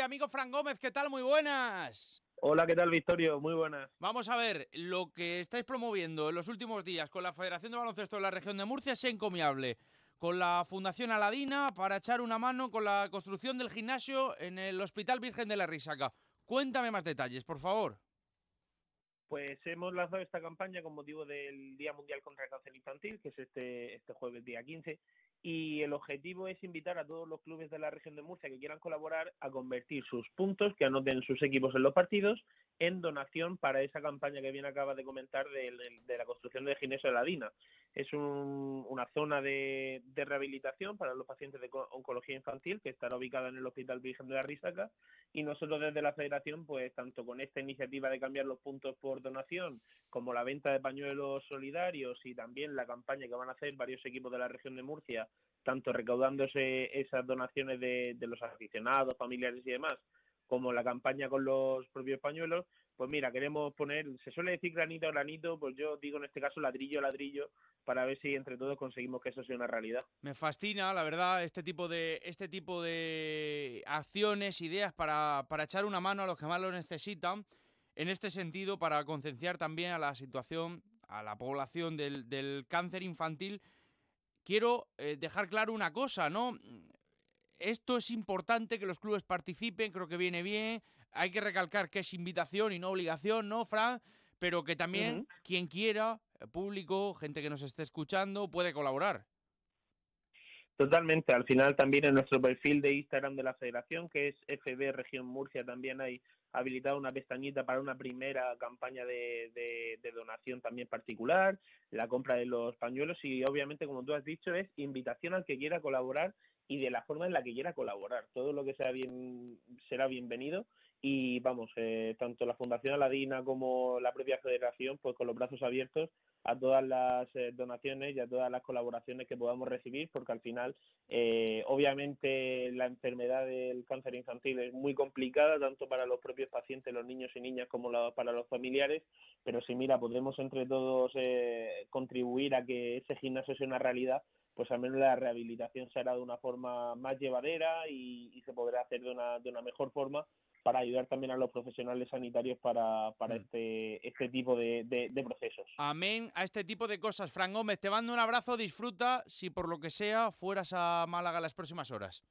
amigo Fran Gómez, ¿qué tal? Muy buenas. Hola, ¿qué tal, Victorio? Muy buenas. Vamos a ver, lo que estáis promoviendo en los últimos días con la Federación de Baloncesto de la región de Murcia es encomiable. Con la Fundación Aladina para echar una mano con la construcción del gimnasio en el Hospital Virgen de la Risaca. Cuéntame más detalles, por favor. Pues hemos lanzado esta campaña con motivo del Día Mundial contra el Cáncer Infantil, que es este, este jueves día 15, y el objetivo es invitar a todos los clubes de la región de Murcia que quieran colaborar a convertir sus puntos que anoten sus equipos en los partidos en donación para esa campaña que bien acaba de comentar de, la construcción de la Dina. Es una zona de, rehabilitación para los pacientes de oncología infantil que estará ubicada en el Hospital Virgen de la Risaca y nosotros desde la Federación, pues tanto con esta iniciativa de cambiar los puntos por donación como la venta de pañuelos solidarios y también la campaña que van a hacer varios equipos de la región de Murcia, tanto recaudándose esas donaciones de, de los aficionados, familiares y demás, como la campaña con los propios pañuelos, pues mira, queremos poner, se suele decir granito a granito, pues yo digo en este caso ladrillo a ladrillo, para ver si entre todos conseguimos que eso sea una realidad. Me fascina, la verdad, este tipo de, este tipo de acciones, ideas para, para echar una mano a los que más lo necesitan. En este sentido, para concienciar también a la situación, a la población del, del cáncer infantil, quiero eh, dejar claro una cosa, ¿no? Esto es importante que los clubes participen, creo que viene bien hay que recalcar que es invitación y no obligación, ¿no, Fran? Pero que también quien quiera, público, gente que nos esté escuchando, puede colaborar. Totalmente. Al final también en nuestro perfil de Instagram de la Federación, que es FB Región Murcia, también hay habilitado una pestañita para una primera campaña de, de, donación también particular, la compra de los pañuelos y obviamente, como tú has dicho, es invitación al que quiera colaborar y de la forma en la que quiera colaborar. Todo lo que sea bien será bienvenido y vamos, eh, tanto la Fundación Aladina como la propia Federación, pues con los brazos abiertos a todas las eh, donaciones y a todas las colaboraciones que podamos recibir, porque al final, eh, obviamente, la enfermedad del cáncer infantil es muy complicada, tanto para los propios pacientes, los niños y niñas, como para los familiares, pero si mira, podremos entre todos contribuir a que ese gimnasio sea una realidad, pues al menos la rehabilitación se hará de una forma más llevadera y, y se podrá hacer de una, de una mejor forma para ayudar también a los profesionales sanitarios para, para mm. este, este tipo de, de, procesos. Amén a este tipo de cosas. Fran Gómez, te mando un abrazo, disfruta si por lo que sea fueras a Málaga las próximas horas.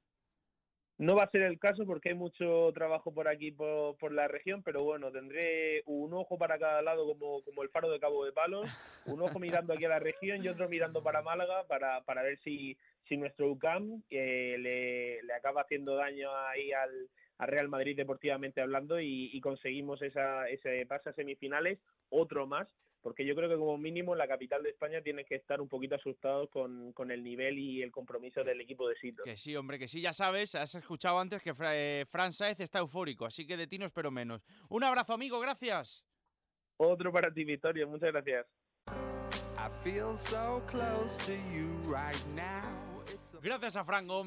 No va a ser el caso porque hay mucho trabajo por aquí, por, por, la región, pero bueno, tendré un ojo para cada lado como, como el faro de Cabo de Palos, un ojo mirando aquí a la región y otro mirando para Málaga para, para ver si, si nuestro UCAM eh, le, le acaba haciendo daño ahí al, a Real Madrid deportivamente hablando y, conseguimos esa, ese pase a semifinales, otro más, porque yo creo que como mínimo la capital de España tiene que estar un poquito asustados con, el nivel y el compromiso del equipo de Sito. Que sí, hombre, que sí, ya sabes, has escuchado antes que eh, Fran Saez está eufórico, así que de ti no espero menos. Un abrazo, amigo, gracias. Otro para ti, Victoria, muchas gracias. Gracias a Fran Gómez.